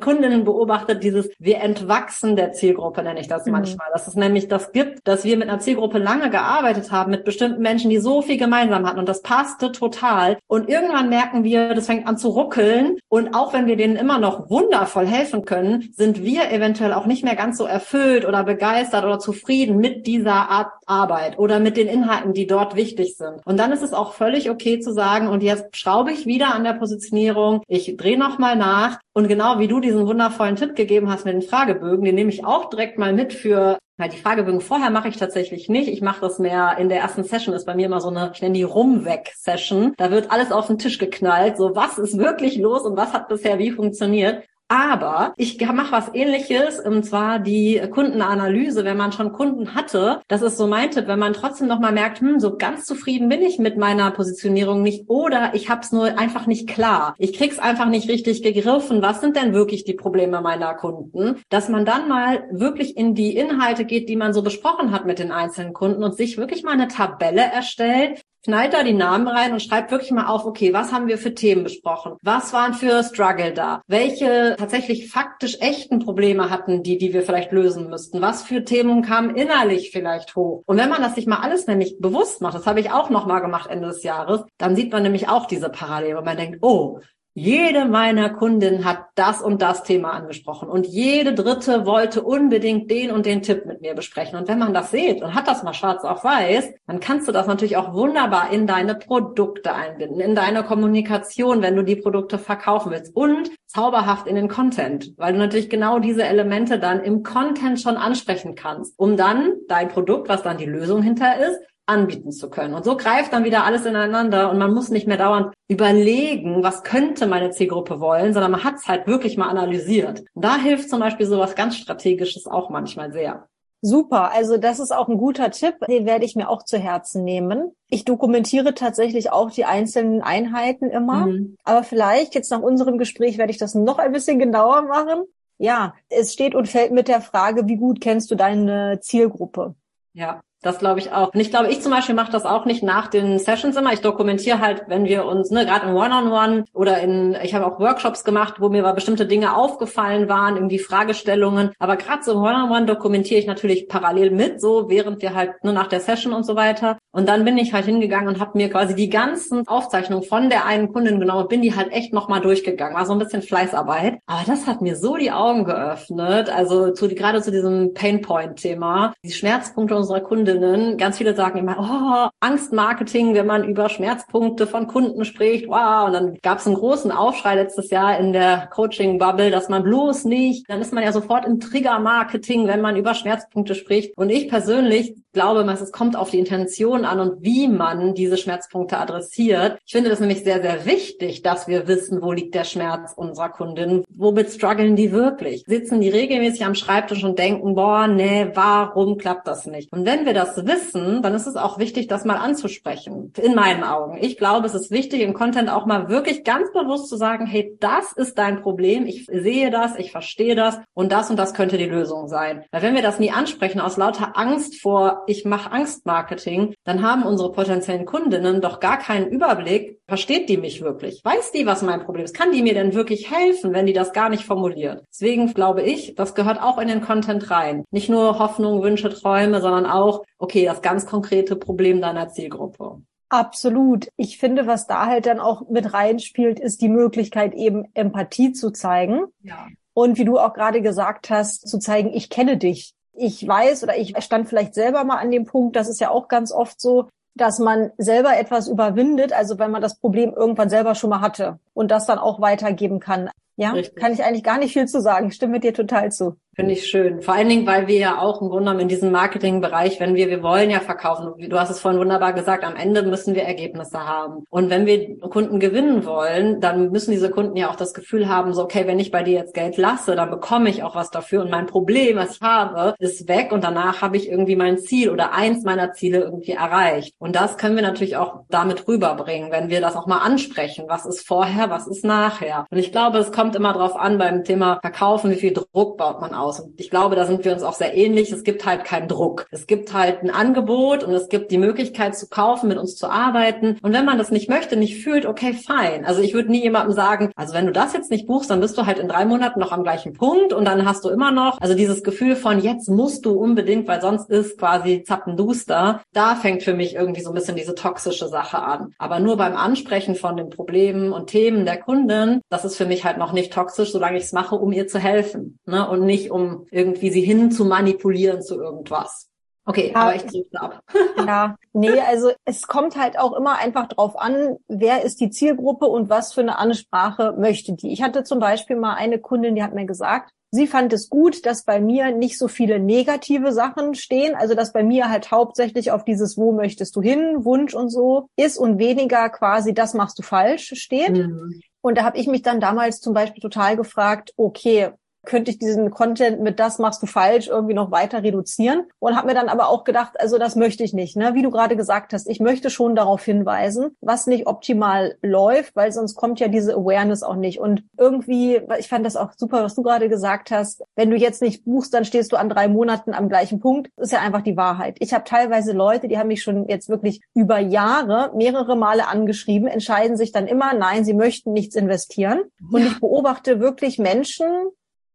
Speaker 1: Kundinnen beobachtet, dieses wir entwachsen der Zielgruppe, nenne ich das das mhm. manchmal. Dass es nämlich das gibt, dass wir mit einer Zielgruppe lange gearbeitet haben, mit bestimmten Menschen, die so viel gemeinsam hatten und das passte total. Und irgendwann merken wir, das fängt an zu ruckeln und auch wenn wir denen immer noch wundervoll helfen können, sind wir eventuell auch nicht mehr ganz so erfüllt oder begeistert oder zufrieden mit dieser Art Arbeit oder mit den Inhalten, die dort wichtig sind. Und dann ist es auch völlig okay zu sagen, und jetzt schraube ich wieder an der Positionierung, ich drehe nochmal nach. Und genau wie du diesen wundervollen Tipp gegeben hast mit den Fragebögen, den nehme ich auch direkt mal mit für weil die Fragebögen vorher mache ich tatsächlich nicht. Ich mache das mehr in der ersten Session, ist bei mir immer so eine, ich nenne die Rumweg-Session. Da wird alles auf den Tisch geknallt. So, was ist wirklich los und was hat bisher wie funktioniert? Aber ich mache was ähnliches, und zwar die Kundenanalyse, wenn man schon Kunden hatte. Das ist so mein Tipp, wenn man trotzdem nochmal merkt, hm, so ganz zufrieden bin ich mit meiner Positionierung nicht oder ich habe es nur einfach nicht klar. Ich krieg's einfach nicht richtig gegriffen. Was sind denn wirklich die Probleme meiner Kunden? Dass man dann mal wirklich in die Inhalte geht, die man so besprochen hat mit den einzelnen Kunden und sich wirklich mal eine Tabelle erstellt, knallt da die Namen rein und schreibt wirklich mal auf, okay, was haben wir für Themen besprochen? Was waren für Struggle da? Welche tatsächlich faktisch echten Probleme hatten die, die wir vielleicht lösen müssten? Was für Themen kamen innerlich vielleicht hoch? Und wenn man das sich mal alles nämlich bewusst macht, das habe ich auch noch mal gemacht Ende des Jahres, dann sieht man nämlich auch diese Parallele. Man denkt, oh, jede meiner Kundinnen hat das und das Thema angesprochen und jede dritte wollte unbedingt den und den Tipp mit mir besprechen. Und wenn man das sieht und hat das mal schwarz auf weiß, dann kannst du das natürlich auch wunderbar in deine Produkte einbinden, in deine Kommunikation, wenn du die Produkte verkaufen willst und zauberhaft in den Content, weil du natürlich genau diese Elemente dann im Content schon ansprechen kannst, um dann dein Produkt, was dann die Lösung hinter ist, anbieten zu können. Und so greift dann wieder alles ineinander und man muss nicht mehr dauernd überlegen, was könnte meine Zielgruppe wollen, sondern man hat es halt wirklich mal analysiert. Und da hilft zum Beispiel sowas ganz Strategisches auch manchmal sehr.
Speaker 2: Super, also das ist auch ein guter Tipp, den werde ich mir auch zu Herzen nehmen. Ich dokumentiere tatsächlich auch die einzelnen Einheiten immer, mhm. aber vielleicht jetzt nach unserem Gespräch werde ich das noch ein bisschen genauer machen. Ja, es steht und fällt mit der Frage, wie gut kennst du deine Zielgruppe?
Speaker 1: Ja, das glaube ich auch. Und ich glaube, ich zum Beispiel mache das auch nicht nach den Sessions immer. Ich dokumentiere halt, wenn wir uns, ne, gerade im One-on-One -on -One oder in, ich habe auch Workshops gemacht, wo mir mal bestimmte Dinge aufgefallen waren, irgendwie Fragestellungen. Aber gerade so im One-on-One -on -One dokumentiere ich natürlich parallel mit, so während wir halt nur nach der Session und so weiter. Und dann bin ich halt hingegangen und habe mir quasi die ganzen Aufzeichnungen von der einen Kundin genommen, bin die halt echt nochmal durchgegangen. War so ein bisschen Fleißarbeit. Aber das hat mir so die Augen geöffnet. Also zu, gerade zu diesem Painpoint-Thema. Die Schmerzpunkte unserer Kundin Kundinnen. Ganz viele sagen immer, oh, Angstmarketing, wenn man über Schmerzpunkte von Kunden spricht. Wow. Und dann gab es einen großen Aufschrei letztes Jahr in der Coaching-Bubble, dass man bloß nicht, dann ist man ja sofort im Trigger-Marketing, wenn man über Schmerzpunkte spricht. Und ich persönlich glaube, es kommt auf die Intention an und wie man diese Schmerzpunkte adressiert. Ich finde das nämlich sehr, sehr wichtig, dass wir wissen, wo liegt der Schmerz unserer Kunden, womit strugglen die wirklich. Sitzen die regelmäßig am Schreibtisch und denken, boah, nee, warum klappt das nicht? Und wenn wir das wissen, dann ist es auch wichtig, das mal anzusprechen. In meinen Augen. Ich glaube, es ist wichtig, im Content auch mal wirklich ganz bewusst zu sagen, hey, das ist dein Problem. Ich sehe das, ich verstehe das und das und das könnte die Lösung sein. Weil wenn wir das nie ansprechen aus lauter Angst vor ich mache Angstmarketing, dann haben unsere potenziellen Kundinnen doch gar keinen Überblick, versteht die mich wirklich? Weiß die, was mein Problem ist? Kann die mir denn wirklich helfen, wenn die das gar nicht formuliert? Deswegen glaube ich, das gehört auch in den Content rein. Nicht nur Hoffnung, Wünsche, Träume, sondern auch, okay, das ganz konkrete Problem deiner Zielgruppe.
Speaker 2: Absolut. Ich finde, was da halt dann auch mit reinspielt, ist die Möglichkeit eben Empathie zu zeigen. Ja. Und wie du auch gerade gesagt hast, zu zeigen, ich kenne dich ich weiß oder ich stand vielleicht selber mal an dem Punkt, das ist ja auch ganz oft so, dass man selber etwas überwindet, also wenn man das Problem irgendwann selber schon mal hatte und das dann auch weitergeben kann. Ja, Richtig. kann ich eigentlich gar nicht viel zu sagen. Stimme dir total zu.
Speaker 1: Finde ich schön. Vor allen Dingen, weil wir ja auch im Grunde genommen in diesem Marketingbereich, wenn wir, wir wollen ja verkaufen. Du hast es vorhin wunderbar gesagt, am Ende müssen wir Ergebnisse haben. Und wenn wir Kunden gewinnen wollen, dann müssen diese Kunden ja auch das Gefühl haben, so, okay, wenn ich bei dir jetzt Geld lasse, dann bekomme ich auch was dafür. Und mein Problem, was ich habe, ist weg. Und danach habe ich irgendwie mein Ziel oder eins meiner Ziele irgendwie erreicht. Und das können wir natürlich auch damit rüberbringen, wenn wir das auch mal ansprechen. Was ist vorher, was ist nachher? Und ich glaube, es kommt immer drauf an beim Thema Verkaufen, wie viel Druck baut man aus. Und ich glaube, da sind wir uns auch sehr ähnlich. Es gibt halt keinen Druck. Es gibt halt ein Angebot und es gibt die Möglichkeit zu kaufen, mit uns zu arbeiten. Und wenn man das nicht möchte, nicht fühlt, okay, fein. Also ich würde nie jemandem sagen, also wenn du das jetzt nicht buchst, dann bist du halt in drei Monaten noch am gleichen Punkt und dann hast du immer noch, also dieses Gefühl von jetzt musst du unbedingt, weil sonst ist quasi zappenduster, da fängt für mich irgendwie so ein bisschen diese toxische Sache an. Aber nur beim Ansprechen von den Problemen und Themen der Kunden, das ist für mich halt noch nicht toxisch, solange ich es mache, um ihr zu helfen ne? und nicht um irgendwie sie hin zu manipulieren zu irgendwas. Okay, ja, aber ich drücke ab.
Speaker 2: ja, nee, also es kommt halt auch immer einfach drauf an, wer ist die Zielgruppe und was für eine Ansprache möchte die. Ich hatte zum Beispiel mal eine Kundin, die hat mir gesagt, sie fand es gut, dass bei mir nicht so viele negative Sachen stehen, also dass bei mir halt hauptsächlich auf dieses Wo möchtest du hin, Wunsch und so ist und weniger quasi das machst du falsch steht. Mhm. Und da habe ich mich dann damals zum Beispiel total gefragt, okay, könnte ich diesen Content mit das machst du falsch irgendwie noch weiter reduzieren? Und habe mir dann aber auch gedacht, also das möchte ich nicht, ne? Wie du gerade gesagt hast, ich möchte schon darauf hinweisen, was nicht optimal läuft, weil sonst kommt ja diese Awareness auch nicht. Und irgendwie, ich fand das auch super, was du gerade gesagt hast, wenn du jetzt nicht buchst, dann stehst du an drei Monaten am gleichen Punkt, das ist ja einfach die Wahrheit. Ich habe teilweise Leute, die haben mich schon jetzt wirklich über Jahre mehrere Male angeschrieben, entscheiden sich dann immer, nein, sie möchten nichts investieren. Und ich beobachte wirklich Menschen,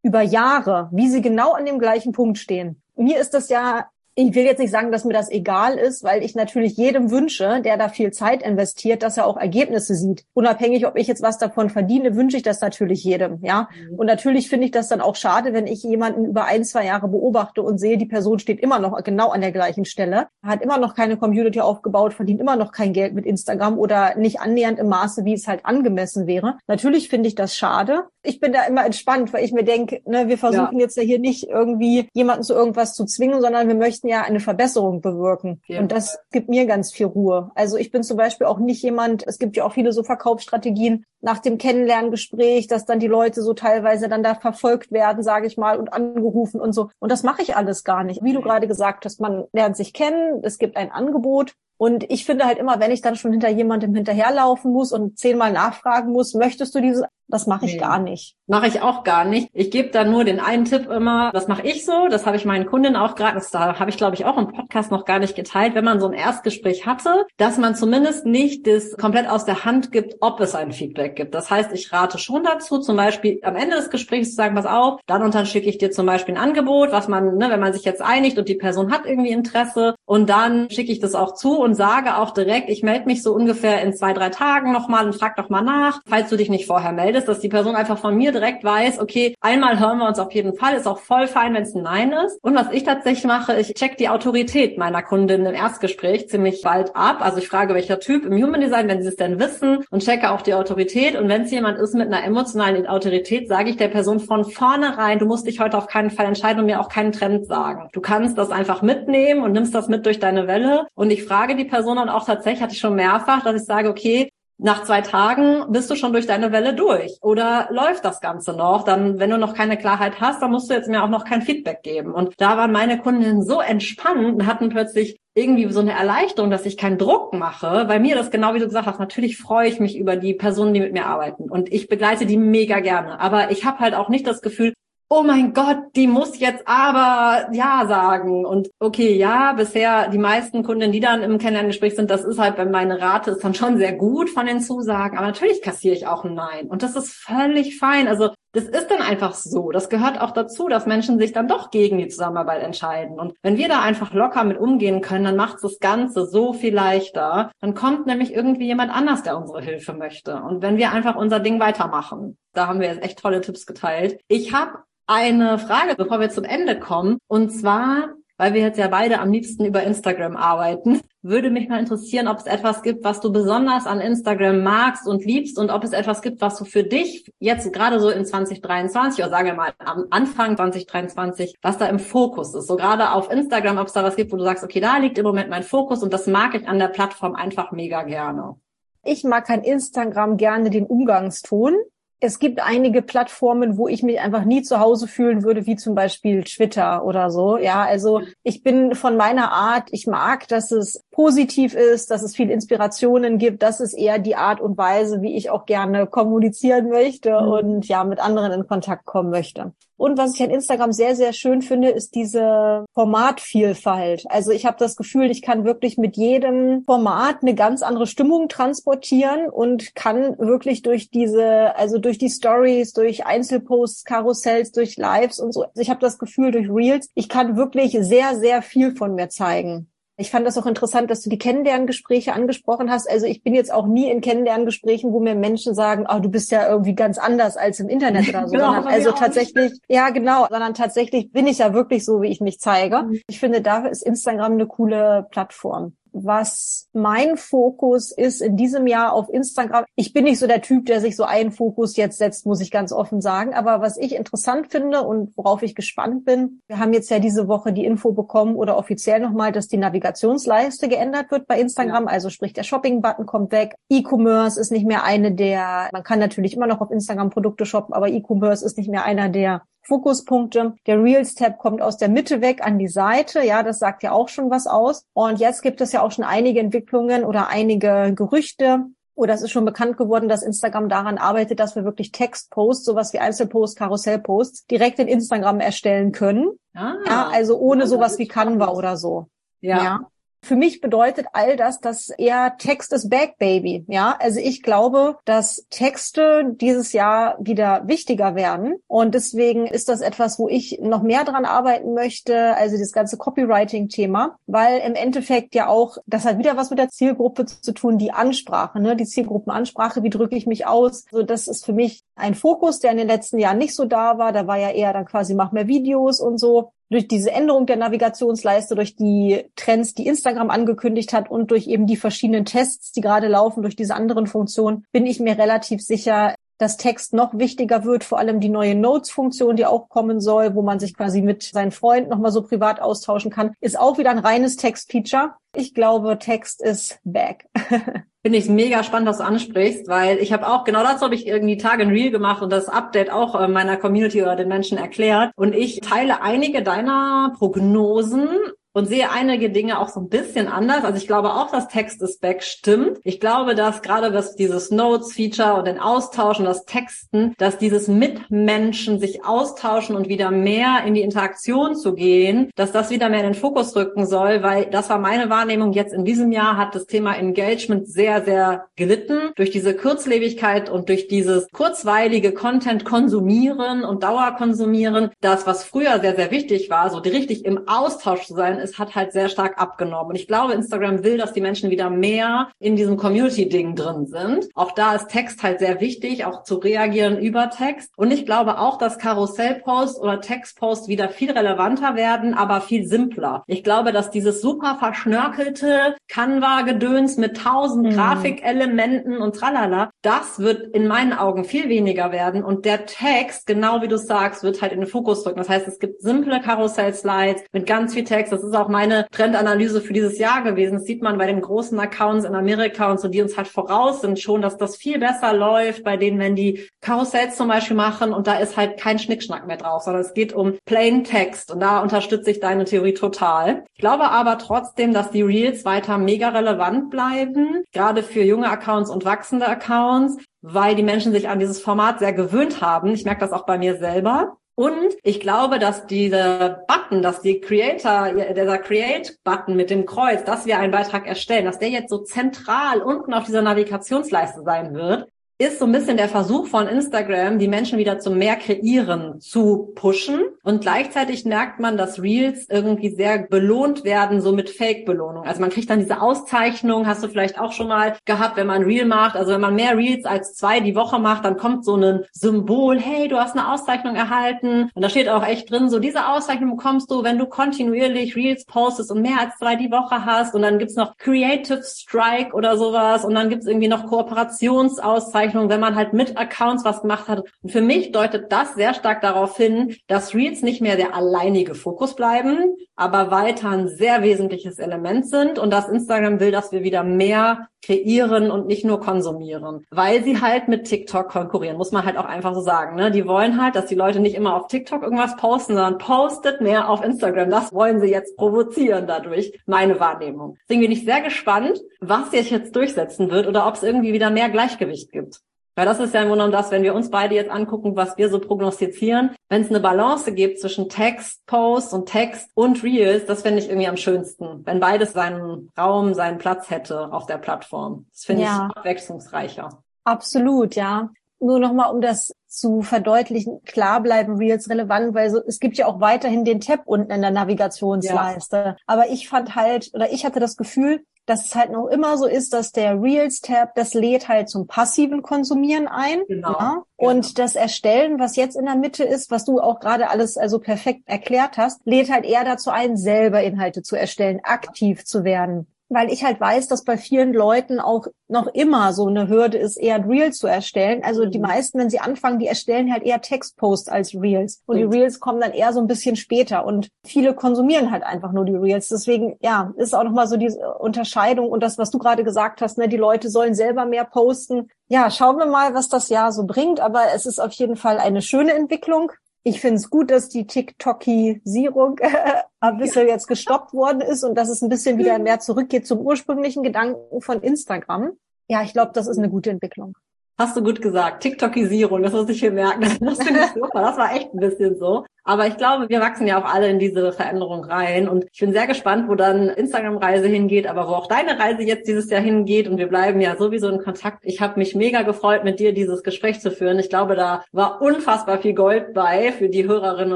Speaker 2: über Jahre, wie sie genau an dem gleichen Punkt stehen. Mir ist das ja ich will jetzt nicht sagen, dass mir das egal ist, weil ich natürlich jedem wünsche, der da viel Zeit investiert, dass er auch Ergebnisse sieht. Unabhängig, ob ich jetzt was davon verdiene, wünsche ich das natürlich jedem, ja. Mhm. Und natürlich finde ich das dann auch schade, wenn ich jemanden über ein, zwei Jahre beobachte und sehe, die Person steht immer noch genau an der gleichen Stelle, hat immer noch keine Community aufgebaut, verdient immer noch kein Geld mit Instagram oder nicht annähernd im Maße, wie es halt angemessen wäre. Natürlich finde ich das schade. Ich bin da immer entspannt, weil ich mir denke, ne, wir versuchen ja. jetzt ja hier nicht irgendwie jemanden zu irgendwas zu zwingen, sondern wir möchten ja eine Verbesserung bewirken. Ja. Und das gibt mir ganz viel Ruhe. Also ich bin zum Beispiel auch nicht jemand, es gibt ja auch viele so Verkaufsstrategien nach dem Kennenlerngespräch, dass dann die Leute so teilweise dann da verfolgt werden, sage ich mal, und angerufen und so. Und das mache ich alles gar nicht. Wie du gerade gesagt hast, man lernt sich kennen, es gibt ein Angebot und ich finde halt immer, wenn ich dann schon hinter jemandem hinterherlaufen muss und zehnmal nachfragen muss, möchtest du dieses, das mache ich nee, gar nicht.
Speaker 1: Mache ich auch gar nicht. Ich gebe da nur den einen Tipp immer, das mache ich so, das habe ich meinen Kunden auch gerade, das habe ich glaube ich auch im Podcast noch gar nicht geteilt, wenn man so ein Erstgespräch hatte, dass man zumindest nicht das komplett aus der Hand gibt, ob es ein Feedback gibt. Das heißt, ich rate schon dazu, zum Beispiel am Ende des Gesprächs zu sagen, pass auf, dann und dann schicke ich dir zum Beispiel ein Angebot, was man, ne, wenn man sich jetzt einigt und die Person hat irgendwie Interesse und dann schicke ich das auch zu und sage auch direkt, ich melde mich so ungefähr in zwei, drei Tagen nochmal und frag doch mal nach, falls du dich nicht vorher meldest, dass die Person einfach von mir direkt weiß, okay, einmal hören wir uns auf jeden Fall, ist auch voll fein, wenn es ein Nein ist. Und was ich tatsächlich mache, ich check die Autorität meiner Kundin im Erstgespräch ziemlich bald ab. Also ich frage, welcher Typ im Human Design, wenn sie es denn wissen und checke auch die Autorität. Und wenn es jemand ist mit einer emotionalen Autorität, sage ich der Person von vornherein, du musst dich heute auf keinen Fall entscheiden und mir auch keinen Trend sagen. Du kannst das einfach mitnehmen und nimmst das mit mit durch deine Welle. Und ich frage die Person dann auch tatsächlich, hatte ich schon mehrfach, dass ich sage, okay, nach zwei Tagen bist du schon durch deine Welle durch oder läuft das Ganze noch? Dann, wenn du noch keine Klarheit hast, dann musst du jetzt mir auch noch kein Feedback geben. Und da waren meine Kundinnen so entspannt und hatten plötzlich irgendwie so eine Erleichterung, dass ich keinen Druck mache, weil mir das genau wie du gesagt hast, natürlich freue ich mich über die Personen, die mit mir arbeiten und ich begleite die mega gerne, aber ich habe halt auch nicht das Gefühl, oh mein Gott, die muss jetzt aber ja sagen. Und okay, ja, bisher die meisten Kunden, die dann im Kennenlerngespräch sind, das ist halt, wenn meine Rate ist dann schon sehr gut von den Zusagen. Aber natürlich kassiere ich auch ein Nein. Und das ist völlig fein. Also das ist dann einfach so. Das gehört auch dazu, dass Menschen sich dann doch gegen die Zusammenarbeit entscheiden. Und wenn wir da einfach locker mit umgehen können, dann macht das Ganze so viel leichter. Dann kommt nämlich irgendwie jemand anders, der unsere Hilfe möchte. Und wenn wir einfach unser Ding weitermachen, da haben wir jetzt echt tolle Tipps geteilt. Ich habe eine Frage, bevor wir zum Ende kommen. Und zwar, weil wir jetzt ja beide am liebsten über Instagram arbeiten, würde mich mal interessieren, ob es etwas gibt, was du besonders an Instagram magst und liebst und ob es etwas gibt, was du für dich jetzt gerade so in 2023 oder sagen wir mal am Anfang 2023, was da im Fokus ist. So gerade auf Instagram, ob es da was gibt, wo du sagst, okay, da liegt im Moment mein Fokus und das mag ich an der Plattform einfach mega gerne.
Speaker 2: Ich mag an Instagram gerne den Umgangston es gibt einige Plattformen, wo ich mich einfach nie zu Hause fühlen würde, wie zum Beispiel Twitter oder so. Ja, also ich bin von meiner Art, ich mag, dass es positiv ist, dass es viel Inspirationen gibt. Das ist eher die Art und Weise, wie ich auch gerne kommunizieren möchte mhm. und ja, mit anderen in Kontakt kommen möchte. Und was ich an Instagram sehr, sehr schön finde, ist diese Formatvielfalt. Also ich habe das Gefühl, ich kann wirklich mit jedem Format eine ganz andere Stimmung transportieren und kann wirklich durch diese, also durch die Stories, durch Einzelposts, Karussells, durch Lives und so. Also ich habe das Gefühl durch Reels, ich kann wirklich sehr, sehr viel von mir zeigen. Ich fand das auch interessant, dass du die Kennenlerngespräche angesprochen hast. Also ich bin jetzt auch nie in Kennenlerngesprächen, wo mir Menschen sagen, oh, du bist ja irgendwie ganz anders als im Internet oder so. genau, also tatsächlich, ja genau, sondern tatsächlich bin ich ja wirklich so, wie ich mich zeige. Mhm. Ich finde, dafür ist Instagram eine coole Plattform was mein Fokus ist in diesem Jahr auf Instagram. Ich bin nicht so der Typ, der sich so einen Fokus jetzt setzt, muss ich ganz offen sagen. Aber was ich interessant finde und worauf ich gespannt bin, wir haben jetzt ja diese Woche die Info bekommen oder offiziell nochmal, dass die Navigationsleiste geändert wird bei Instagram. Ja. Also sprich, der Shopping-Button kommt weg. E-Commerce ist nicht mehr eine der, man kann natürlich immer noch auf Instagram Produkte shoppen, aber E-Commerce ist nicht mehr einer der Fokuspunkte. Der Reels-Tab kommt aus der Mitte weg an die Seite. Ja, das sagt ja auch schon was aus. Und jetzt gibt es ja auch schon einige Entwicklungen oder einige Gerüchte, oder es ist schon bekannt geworden, dass Instagram daran arbeitet, dass wir wirklich Textposts, sowas wie Einzelposts, Karussellposts, direkt in Instagram erstellen können. Ah, ja, also ohne sowas wie Canva oder so. Ja. ja. Für mich bedeutet all das, dass eher Text ist back, baby. Ja, also ich glaube, dass Texte dieses Jahr wieder wichtiger werden. Und deswegen ist das etwas, wo ich noch mehr dran arbeiten möchte. Also das ganze Copywriting-Thema, weil im Endeffekt ja auch, das hat wieder was mit der Zielgruppe zu tun, die Ansprache, ne, die Zielgruppenansprache. Wie drücke ich mich aus? So, das ist für mich ein Fokus, der in den letzten Jahren nicht so da war. Da war ja eher dann quasi mach mehr Videos und so durch diese Änderung der Navigationsleiste, durch die Trends, die Instagram angekündigt hat und durch eben die verschiedenen Tests, die gerade laufen, durch diese anderen Funktionen, bin ich mir relativ sicher, dass Text noch wichtiger wird, vor allem die neue Notes-Funktion, die auch kommen soll, wo man sich quasi mit seinen Freunden nochmal so privat austauschen kann, ist auch wieder ein reines Text-Feature. Ich glaube, Text ist back.
Speaker 1: Finde ich mega spannend, was du ansprichst, weil ich habe auch, genau dazu habe ich irgendwie Tage ein Reel gemacht und das Update auch äh, meiner Community oder den Menschen erklärt. Und ich teile einige deiner Prognosen und sehe einige Dinge auch so ein bisschen anders. Also ich glaube auch, dass Text is back stimmt. Ich glaube, dass gerade was dieses Notes-Feature und den Austausch und das Texten, dass dieses Mitmenschen sich austauschen und wieder mehr in die Interaktion zu gehen, dass das wieder mehr in den Fokus rücken soll, weil das war meine Wahrnehmung. Jetzt in diesem Jahr hat das Thema Engagement sehr, sehr gelitten durch diese Kurzlebigkeit und durch dieses kurzweilige Content konsumieren und Dauerkonsumieren. Das, was früher sehr, sehr wichtig war, so richtig im Austausch zu sein, es hat halt sehr stark abgenommen. Und ich glaube, Instagram will, dass die Menschen wieder mehr in diesem Community-Ding drin sind. Auch da ist Text halt sehr wichtig, auch zu reagieren über Text. Und ich glaube auch, dass Karussellposts oder Textposts wieder viel relevanter werden, aber viel simpler. Ich glaube, dass dieses super verschnörkelte Canva-Gedöns mit tausend mhm. Grafikelementen und tralala, das wird in meinen Augen viel weniger werden. Und der Text, genau wie du sagst, wird halt in den Fokus rücken. Das heißt, es gibt simple Karussell-Slides mit ganz viel Text. Das ist auch meine Trendanalyse für dieses Jahr gewesen. Das sieht man bei den großen Accounts in Amerika und so, die uns halt voraus sind schon, dass das viel besser läuft, bei denen, wenn die Karussells zum Beispiel machen und da ist halt kein Schnickschnack mehr drauf, sondern es geht um Plain Text und da unterstütze ich deine Theorie total. Ich glaube aber trotzdem, dass die Reels weiter mega relevant bleiben, gerade für junge Accounts und wachsende Accounts, weil die Menschen sich an dieses Format sehr gewöhnt haben. Ich merke das auch bei mir selber. Und ich glaube, dass diese Button, dass die Creator, dieser Create-Button mit dem Kreuz, dass wir einen Beitrag erstellen, dass der jetzt so zentral unten auf dieser Navigationsleiste sein wird, ist so ein bisschen der Versuch von Instagram, die Menschen wieder zum mehr kreieren zu pushen. Und gleichzeitig merkt man, dass Reels irgendwie sehr belohnt werden, so mit Fake-Belohnung. Also man kriegt dann diese Auszeichnung, hast du vielleicht auch schon mal gehabt, wenn man Reel macht. Also wenn man mehr Reels als zwei die Woche macht, dann kommt so ein Symbol, hey, du hast eine Auszeichnung erhalten. Und da steht auch echt drin, so diese Auszeichnung bekommst du, wenn du kontinuierlich Reels postest und mehr als drei die Woche hast. Und dann gibt's noch Creative Strike oder sowas. Und dann gibt's irgendwie noch Kooperationsauszeichnungen Aufzeichnung, wenn man halt mit Accounts was gemacht hat. Und für mich deutet das sehr stark darauf hin, dass Reels nicht mehr der alleinige Fokus bleiben, aber weiter ein sehr wesentliches Element sind und dass Instagram will, dass wir wieder mehr kreieren und nicht nur konsumieren, weil sie halt mit TikTok konkurrieren, muss man halt auch einfach so sagen. Ne? Die wollen halt, dass die Leute nicht immer auf TikTok irgendwas posten, sondern postet mehr auf Instagram. Das wollen sie jetzt provozieren dadurch, meine Wahrnehmung. Deswegen bin ich sehr gespannt, was sich jetzt durchsetzen wird oder ob es irgendwie wieder mehr Gleichgewicht gibt. Weil das ist ja im Grunde genommen das, wenn wir uns beide jetzt angucken, was wir so prognostizieren. Wenn es eine Balance gibt zwischen Text, Post und Text und Reels, das finde ich irgendwie am schönsten. Wenn beides seinen Raum, seinen Platz hätte auf der Plattform. Das finde ja. ich abwechslungsreicher.
Speaker 2: Absolut, ja. Nur nochmal, um das zu verdeutlichen, klar bleiben Reels relevant, weil so, es gibt ja auch weiterhin den Tab unten in der Navigationsleiste. Ja. Aber ich fand halt, oder ich hatte das Gefühl, dass es halt noch immer so ist, dass der Reels-Tab, das lädt halt zum passiven Konsumieren ein. Genau. Ja? Und genau. das Erstellen, was jetzt in der Mitte ist, was du auch gerade alles also perfekt erklärt hast, lädt halt eher dazu ein, selber Inhalte zu erstellen, aktiv zu werden weil ich halt weiß, dass bei vielen Leuten auch noch immer so eine Hürde ist, eher Reels zu erstellen. Also die mhm. meisten, wenn sie anfangen, die erstellen halt eher Textposts als Reels. Und die Reels kommen dann eher so ein bisschen später. Und viele konsumieren halt einfach nur die Reels. Deswegen, ja, ist auch nochmal so diese Unterscheidung und das, was du gerade gesagt hast, ne, die Leute sollen selber mehr posten. Ja, schauen wir mal, was das Jahr so bringt. Aber es ist auf jeden Fall eine schöne Entwicklung. Ich finde es gut, dass die TikTokisierung äh, ein bisschen jetzt gestoppt worden ist und dass es ein bisschen wieder mehr zurückgeht zum ursprünglichen Gedanken von Instagram. Ja, ich glaube, das ist eine gute Entwicklung.
Speaker 1: Hast du gut gesagt. TikTokisierung, das muss ich hier merken. Das finde ich super. Das war echt ein bisschen so. Aber ich glaube, wir wachsen ja auch alle in diese Veränderung rein. Und ich bin sehr gespannt, wo dann Instagram-Reise hingeht, aber wo auch deine Reise jetzt dieses Jahr hingeht. Und wir bleiben ja sowieso in Kontakt. Ich habe mich mega gefreut, mit dir dieses Gespräch zu führen. Ich glaube, da war unfassbar viel Gold bei für die Hörerinnen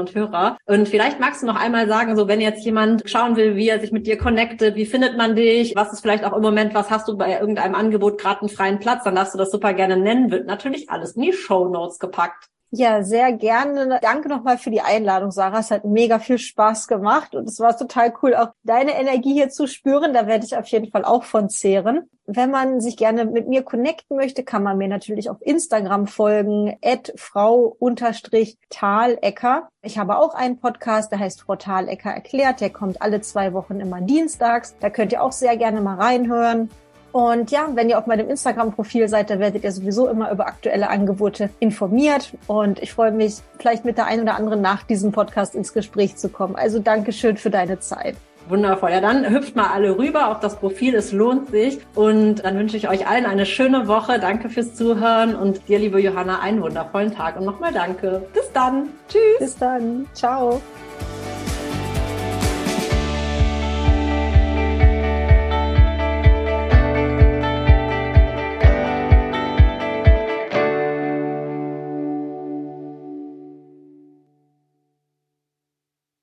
Speaker 1: und Hörer. Und vielleicht magst du noch einmal sagen, so wenn jetzt jemand schauen will, wie er sich mit dir connectet, wie findet man dich, was ist vielleicht auch im Moment, was hast du bei irgendeinem Angebot gerade einen freien Platz, dann darfst du das super gerne nennen. Wird natürlich alles in die Show Notes gepackt.
Speaker 2: Ja, sehr gerne. Danke nochmal für die Einladung, Sarah. Es hat mega viel Spaß gemacht und es war total cool, auch deine Energie hier zu spüren. Da werde ich auf jeden Fall auch von zehren. Wenn man sich gerne mit mir connecten möchte, kann man mir natürlich auf Instagram folgen, at frau-talecker. Ich habe auch einen Podcast, der heißt Frau Talecker erklärt. Der kommt alle zwei Wochen immer dienstags. Da könnt ihr auch sehr gerne mal reinhören. Und ja, wenn ihr auf meinem Instagram-Profil seid, da werdet ihr sowieso immer über aktuelle Angebote informiert. Und ich freue mich, vielleicht mit der einen oder anderen nach diesem Podcast ins Gespräch zu kommen. Also Dankeschön für deine Zeit.
Speaker 1: Wundervoll. Ja, dann hüpft mal alle rüber auf das Profil. Es lohnt sich. Und dann wünsche ich euch allen eine schöne Woche. Danke fürs Zuhören und dir, liebe Johanna, einen wundervollen Tag. Und nochmal danke. Bis dann. Tschüss.
Speaker 2: Bis dann. Ciao.